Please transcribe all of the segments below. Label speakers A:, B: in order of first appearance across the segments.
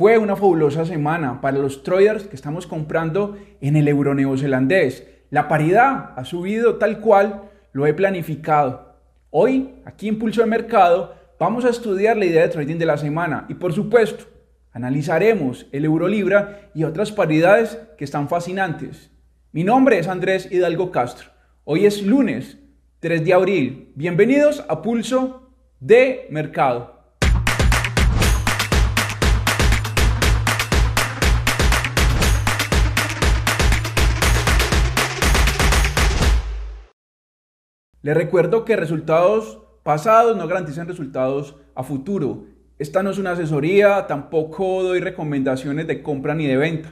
A: Fue una fabulosa semana para los traders que estamos comprando en el euro neozelandés. La paridad ha subido tal cual lo he planificado. Hoy, aquí en Pulso de Mercado, vamos a estudiar la idea de trading de la semana y por supuesto, analizaremos el euro libra y otras paridades que están fascinantes. Mi nombre es Andrés Hidalgo Castro. Hoy es lunes 3 de abril. Bienvenidos a Pulso de Mercado. Les recuerdo que resultados pasados no garantizan resultados a futuro. Esta no es una asesoría, tampoco doy recomendaciones de compra ni de venta.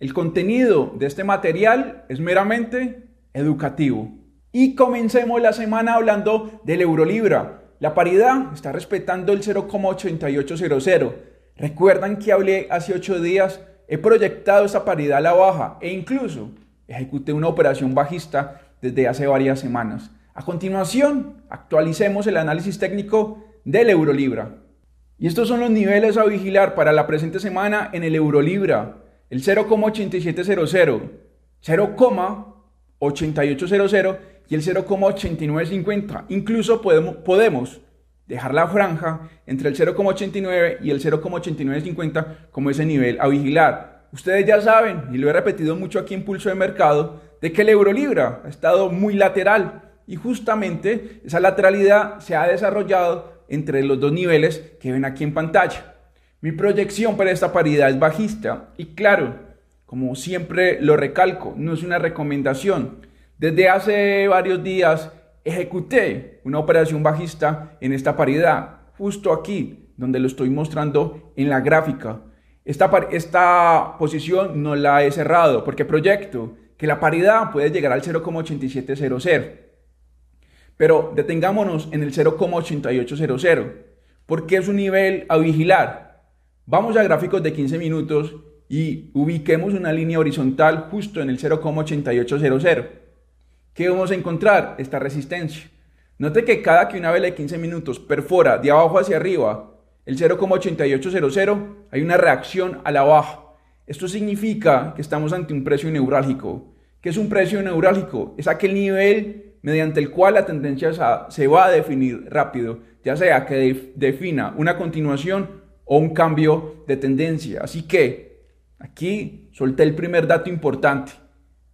A: El contenido de este material es meramente educativo. Y comencemos la semana hablando del Eurolibra. La paridad está respetando el 0,8800. Recuerdan que hablé hace 8 días, he proyectado esta paridad a la baja e incluso ejecuté una operación bajista desde hace varias semanas. A continuación, actualicemos el análisis técnico del Eurolibra. Y estos son los niveles a vigilar para la presente semana en el Eurolibra. El 0,8700, 0,8800 y el 0,8950. Incluso podemos, podemos dejar la franja entre el 0,89 y el 0,8950 como ese nivel a vigilar. Ustedes ya saben, y lo he repetido mucho aquí en Pulso de Mercado, de que el Eurolibra ha estado muy lateral y justamente esa lateralidad se ha desarrollado entre los dos niveles que ven aquí en pantalla. Mi proyección para esta paridad es bajista y claro, como siempre lo recalco, no es una recomendación. Desde hace varios días ejecuté una operación bajista en esta paridad, justo aquí, donde lo estoy mostrando en la gráfica. Esta, posición no la he cerrado porque proyecto que la paridad puede llegar al 0,8700. Pero detengámonos en el 0,8800, porque es un nivel a vigilar. Vamos a gráficos de 15 minutos y ubiquemos una línea horizontal justo en el 0,8800. ¿Qué vamos a encontrar? Esta resistencia. Note que cada que una vela de 15 minutos perfora de abajo hacia arriba el 0,8800, hay una reacción a la baja. Esto significa que estamos ante un precio neurálgico. ¿Qué es un precio neurálgico? Es aquel nivel mediante el cual la tendencia se va a definir rápido, ya sea que defina una continuación o un cambio de tendencia. Así que aquí solté el primer dato importante.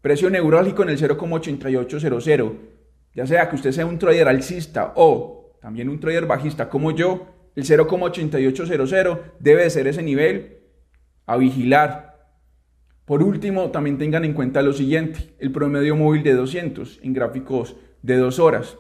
A: Precio neurálgico en el 0,8800. Ya sea que usted sea un trader alcista o también un trader bajista como yo, el 0,8800 debe ser ese nivel a vigilar por último, también tengan en cuenta lo siguiente, el promedio móvil de 200 en gráficos de dos horas.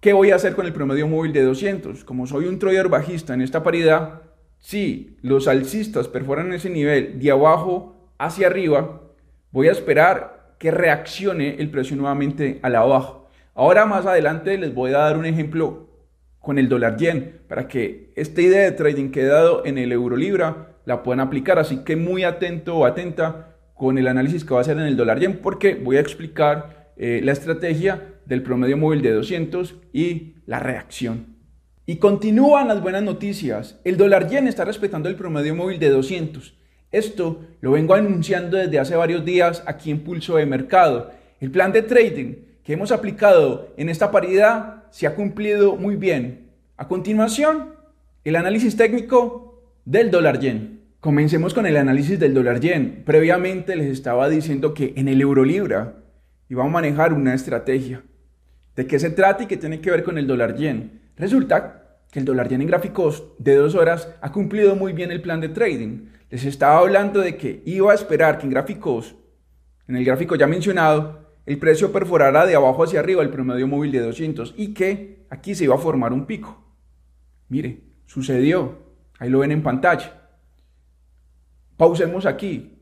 A: ¿Qué voy a hacer con el promedio móvil de 200? Como soy un trader bajista en esta paridad, si los alcistas perforan ese nivel de abajo hacia arriba, voy a esperar que reaccione el precio nuevamente a la baja. Ahora más adelante les voy a dar un ejemplo con el dólar yen para que esta idea de trading que he dado en el euro libra la pueden aplicar. Así que muy atento o atenta con el análisis que va a hacer en el dólar yen porque voy a explicar eh, la estrategia del promedio móvil de 200 y la reacción. Y continúan las buenas noticias. El dólar yen está respetando el promedio móvil de 200. Esto lo vengo anunciando desde hace varios días aquí en Pulso de Mercado. El plan de trading que hemos aplicado en esta paridad se ha cumplido muy bien. A continuación, el análisis técnico del dólar yen. Comencemos con el análisis del dólar yen. Previamente les estaba diciendo que en el euro libra íbamos a manejar una estrategia. ¿De qué se trata y qué tiene que ver con el dólar yen? Resulta que el dólar yen en gráficos de dos horas ha cumplido muy bien el plan de trading. Les estaba hablando de que iba a esperar que en gráficos, en el gráfico ya mencionado, el precio perforara de abajo hacia arriba el promedio móvil de 200 y que aquí se iba a formar un pico. Mire, sucedió. Ahí lo ven en pantalla. Pausemos aquí.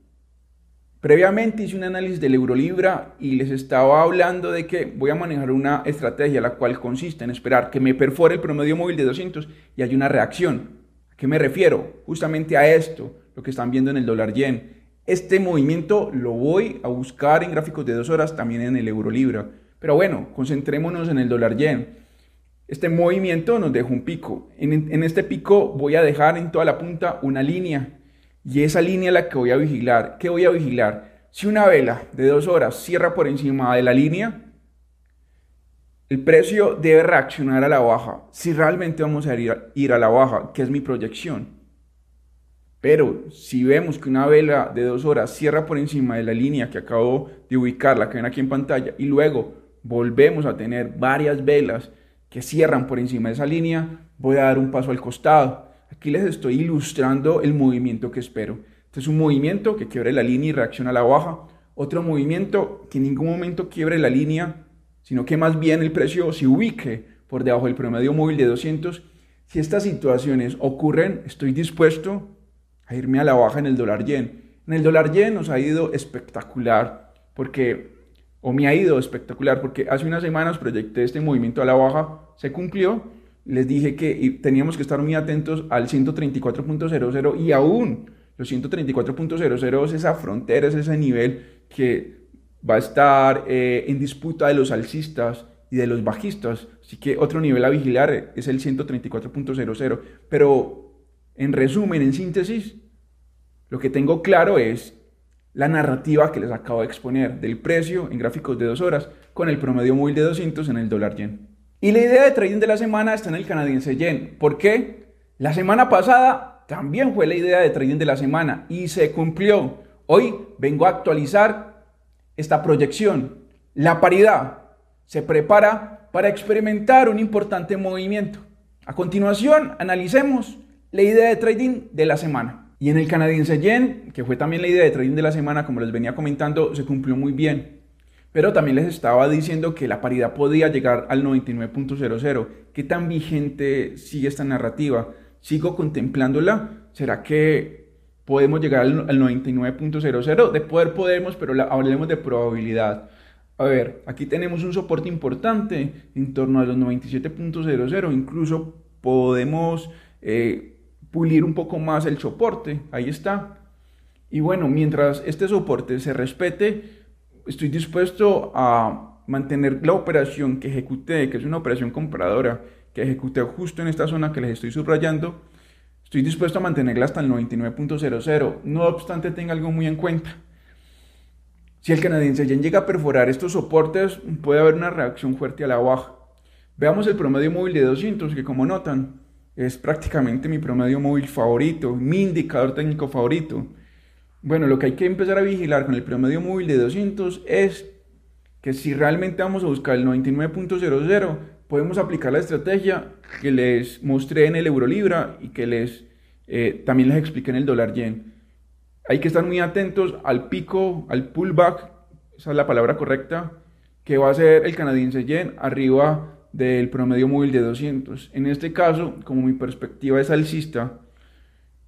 A: Previamente hice un análisis del Eurolibra y les estaba hablando de que voy a manejar una estrategia la cual consiste en esperar que me perfore el promedio móvil de 200 y haya una reacción. ¿A qué me refiero? Justamente a esto, lo que están viendo en el dólar yen. Este movimiento lo voy a buscar en gráficos de dos horas también en el Eurolibra. Pero bueno, concentrémonos en el dólar yen. Este movimiento nos deja un pico. En, este pico voy a dejar en toda la punta una línea y esa línea es la que voy a vigilar. ¿Qué voy a vigilar? Si una vela de dos horas cierra por encima de la línea, el precio debe reaccionar a la baja. Si realmente vamos a ir, a la baja, que es mi proyección. Pero si vemos que una vela de dos horas cierra por encima de la línea que acabo de ubicar, la que ven aquí en pantalla, y luego volvemos a tener varias velas que cierran por encima de esa línea, voy a dar un paso al costado. Aquí les estoy ilustrando el movimiento que espero. Este es un movimiento que quiebre la línea y reacciona a la baja. Otro movimiento que en ningún momento quiebre la línea, sino que más bien el precio se ubique por debajo del promedio móvil de 200. Si estas situaciones ocurren, estoy dispuesto a irme a la baja en el dólar yen. En el dólar yen nos ha ido espectacular porque, o me ha ido espectacular porque hace unas semanas proyecté este movimiento a la baja, se cumplió, les dije que teníamos que estar muy atentos al 134.00 y aún los 134.00 es esa frontera, es ese nivel que va a estar eh, en disputa de los alcistas y de los bajistas. Así que otro nivel a vigilar es el 134.00. Pero en resumen, en síntesis, lo que tengo claro es la narrativa que les acabo de exponer del precio en gráficos de dos horas con el promedio móvil de 200 en el dólar yen. Y la idea de trading de la semana está en el canadiense yen. ¿Por qué? La semana pasada también fue la idea de trading de la semana y se cumplió. Hoy vengo a actualizar esta proyección. La paridad se prepara para experimentar un importante movimiento. A continuación, analicemos la idea de trading de la semana. Y en el canadiense yen, que fue también la idea de trading de la semana, como les venía comentando, se cumplió muy bien. Pero también les estaba diciendo que la paridad podía llegar al 99.00. ¿Qué tan vigente sigue esta narrativa? ¿Sigo contemplándola? ¿Será que podemos llegar al, 99.00? De poder podemos, pero hablemos de probabilidad. A ver, aquí tenemos un soporte importante en torno a los 97.00. Incluso podemos eh, pulir un poco más el soporte, ahí está. Y bueno, mientras este soporte se respete, estoy dispuesto a mantener la operación que ejecuté, que es una operación compradora, que ejecuté justo en esta zona que les estoy subrayando, estoy dispuesto a mantenerla hasta el 99.00. No obstante, tenga algo muy en cuenta. Si el canadiense yen llega a perforar estos soportes, puede haber una reacción fuerte a la baja. Veamos el promedio móvil de 200, que como notan, es prácticamente mi promedio móvil favorito, mi indicador técnico favorito. Bueno, lo que hay que empezar a vigilar con el promedio móvil de 200 es que si realmente vamos a buscar el 99.00, podemos aplicar la estrategia que les mostré en el euro libra y que les eh, también les expliqué en el dólar yen. Hay que estar muy atentos al pico, al pullback, esa es la palabra correcta, que va a ser el canadiense yen arriba del promedio móvil de 200. En este caso, como mi perspectiva es alcista,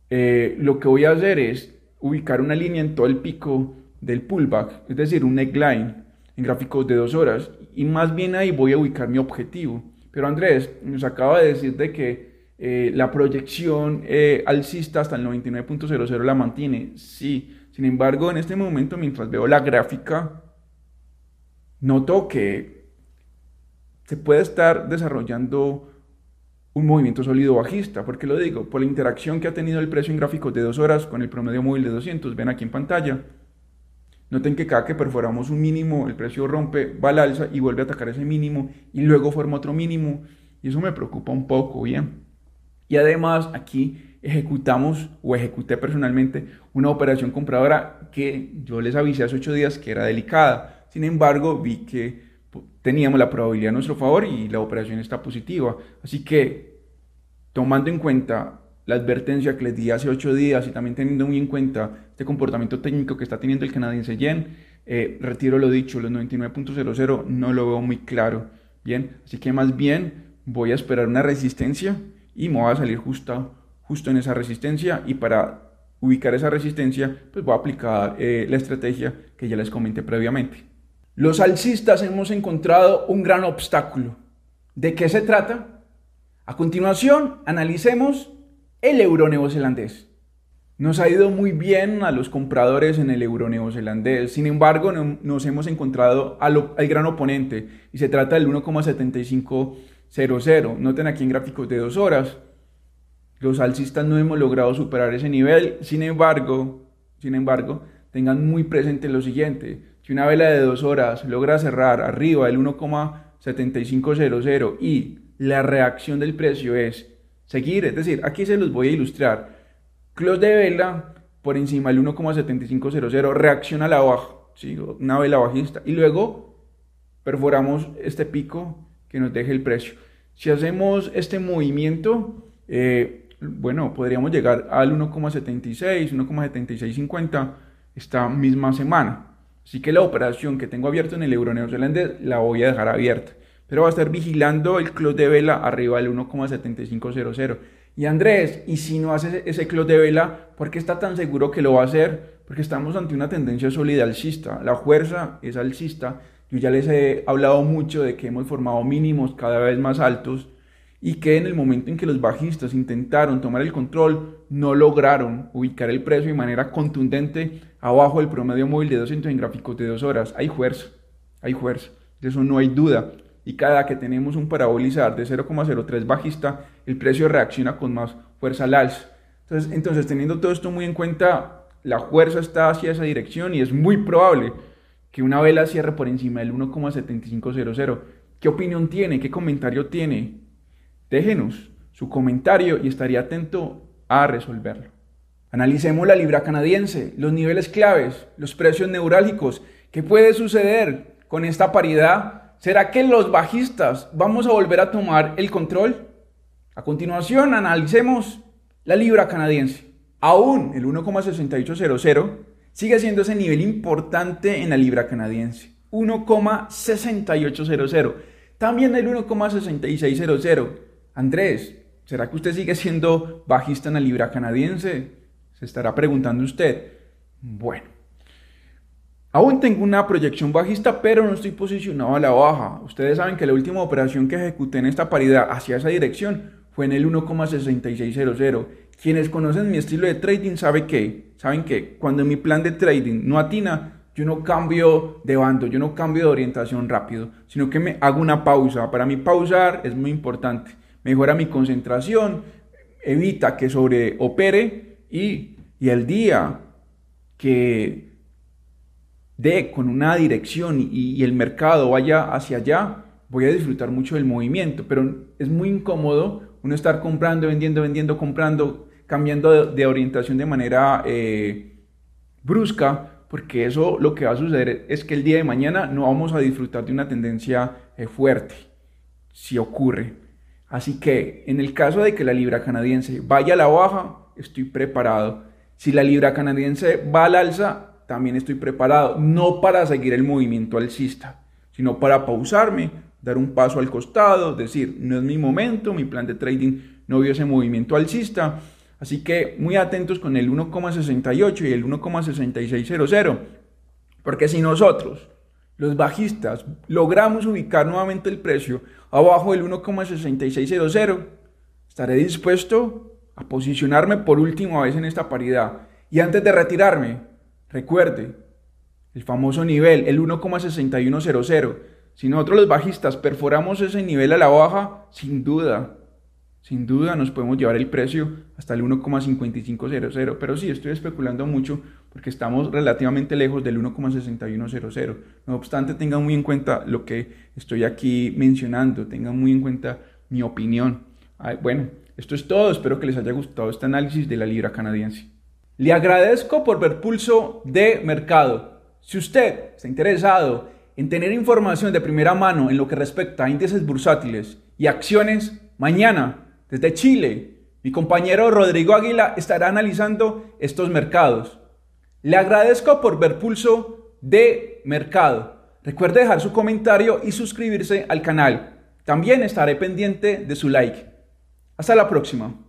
A: eh, lo que voy a hacer es ubicar una línea en todo el pico del pullback, es decir, un neckline en gráficos de dos horas, y más bien ahí voy a ubicar mi objetivo. Pero Andrés nos acaba de decir de que eh, la proyección eh, alcista hasta el 99.00 la mantiene. Sí, sin embargo, en este momento, mientras veo la gráfica, noto que se puede estar desarrollando un movimiento sólido bajista. ¿Por qué lo digo? Por la interacción que ha tenido el precio en gráficos de dos horas con el promedio móvil de 200. Ven aquí en pantalla. Noten que cada que perforamos un mínimo, el precio rompe, va al alza y vuelve a atacar ese mínimo y luego forma otro mínimo. Y eso me preocupa un poco, ¿bien? Y además aquí ejecutamos o ejecuté personalmente una operación compradora que yo les avisé hace ocho días que era delicada. Sin embargo, vi que teníamos la probabilidad a nuestro favor y la operación está positiva. Así que, tomando en cuenta la advertencia que les di hace ocho días y también teniendo muy en cuenta este comportamiento técnico que está teniendo el canadiense yen, eh, retiro lo dicho, los 99.00 no lo veo muy claro. Bien, así que más bien voy a esperar una resistencia y me voy a salir justo, justo en esa resistencia y para ubicar esa resistencia pues voy a aplicar eh, la estrategia que ya les comenté previamente. Los alcistas hemos encontrado un gran obstáculo. ¿De qué se trata? A continuación, analicemos el euro neozelandés. Nos ha ido muy bien a los compradores en el euro neozelandés, sin embargo nos hemos encontrado al, gran oponente y se trata del 1,75 0,0. Noten aquí en gráficos de dos horas, los alcistas no hemos logrado superar ese nivel. Sin embargo, sin embargo, tengan muy presente lo siguiente. Si una vela de dos horas logra cerrar arriba del 1,7500 y la reacción del precio es seguir, es decir, aquí se los voy a ilustrar. Close de vela por encima del 1,7500 reacciona a la baja, ¿sí? una vela bajista, y luego perforamos este pico que nos deje el precio. Si hacemos este movimiento, eh, bueno, podríamos llegar al 1,76, 1,7650 esta misma semana. Así que la operación que tengo abierta en el euro neozelandés la voy a dejar abierta. Pero va a estar vigilando el close de vela arriba del 1,7500. Y Andrés, ¿y si no hace ese close de vela, por qué está tan seguro que lo va a hacer? Porque estamos ante una tendencia sólida alcista. La fuerza es alcista. Yo ya les he hablado mucho de que hemos formado mínimos cada vez más altos y que en el momento en que los bajistas intentaron tomar el control, no lograron ubicar el precio de manera contundente abajo del promedio móvil de 200 en gráficos de dos horas. Hay fuerza, hay fuerza, de eso no hay duda. Y cada que tenemos un parabolizar de 0,03 bajista, el precio reacciona con más fuerza al alza. Entonces, entonces, teniendo todo esto muy en cuenta, la fuerza está hacia esa dirección y es muy probable que una vela cierre por encima del 1,7500. ¿Qué opinión tiene? ¿Qué comentario tiene? Déjenos su comentario y estaría atento a resolverlo. Analicemos la libra canadiense, los niveles claves, los precios neurálgicos. ¿Qué puede suceder con esta paridad? ¿Será que los bajistas vamos a volver a tomar el control? A continuación, analicemos la libra canadiense. Aún el 1,6800 sigue siendo ese nivel importante en la libra canadiense. 1,6800. También el 1,6600 Andrés, ¿será que usted sigue siendo bajista en la libra canadiense? Se estará preguntando usted. Bueno, aún tengo una proyección bajista, pero no estoy posicionado a la baja. Ustedes saben que la última operación que ejecuté en esta paridad hacia esa dirección fue en el 1,6600. Quienes conocen mi estilo de trading saben que, saben que cuando mi plan de trading no atina, yo no cambio de bando, yo no cambio de orientación rápido, sino que me hago una pausa. Para mí pausar es muy importante mejora mi concentración, evita que sobreopere y, y el día que dé con una dirección y, el mercado vaya hacia allá, voy a disfrutar mucho del movimiento, pero es muy incómodo uno estar comprando, vendiendo, vendiendo, comprando, cambiando de, orientación de manera eh, brusca, porque eso lo que va a suceder es que el día de mañana no vamos a disfrutar de una tendencia eh, fuerte, si ocurre. Así que en el caso de que la libra canadiense vaya a la baja, estoy preparado. Si la libra canadiense va al alza, también estoy preparado. No para seguir el movimiento alcista, sino para pausarme, dar un paso al costado, decir, no es mi momento, mi plan de trading no vio ese movimiento alcista. Así que muy atentos con el 1,68 y el 1,6600. Porque si nosotros los bajistas logramos ubicar nuevamente el precio abajo del 1,6600, estaré dispuesto a posicionarme por última vez en esta paridad. Y antes de retirarme, recuerde el famoso nivel, el 1,6100. Si nosotros los bajistas perforamos ese nivel a la baja, sin duda sin duda nos podemos llevar el precio hasta el 1,5500, pero sí, estoy especulando mucho porque estamos relativamente lejos del 1,6100. No obstante, tengan muy en cuenta lo que estoy aquí mencionando, tengan muy en cuenta mi opinión. bueno, esto es todo, espero que les haya gustado este análisis de la libra canadiense. Le agradezco por ver pulso de mercado. Si usted está interesado en tener información de primera mano en lo que respecta a índices bursátiles y acciones, mañana desde Chile, mi compañero Rodrigo Águila estará analizando estos mercados. Le agradezco por ver pulso de mercado. Recuerde dejar su comentario y suscribirse al canal. También estaré pendiente de su like. Hasta la próxima.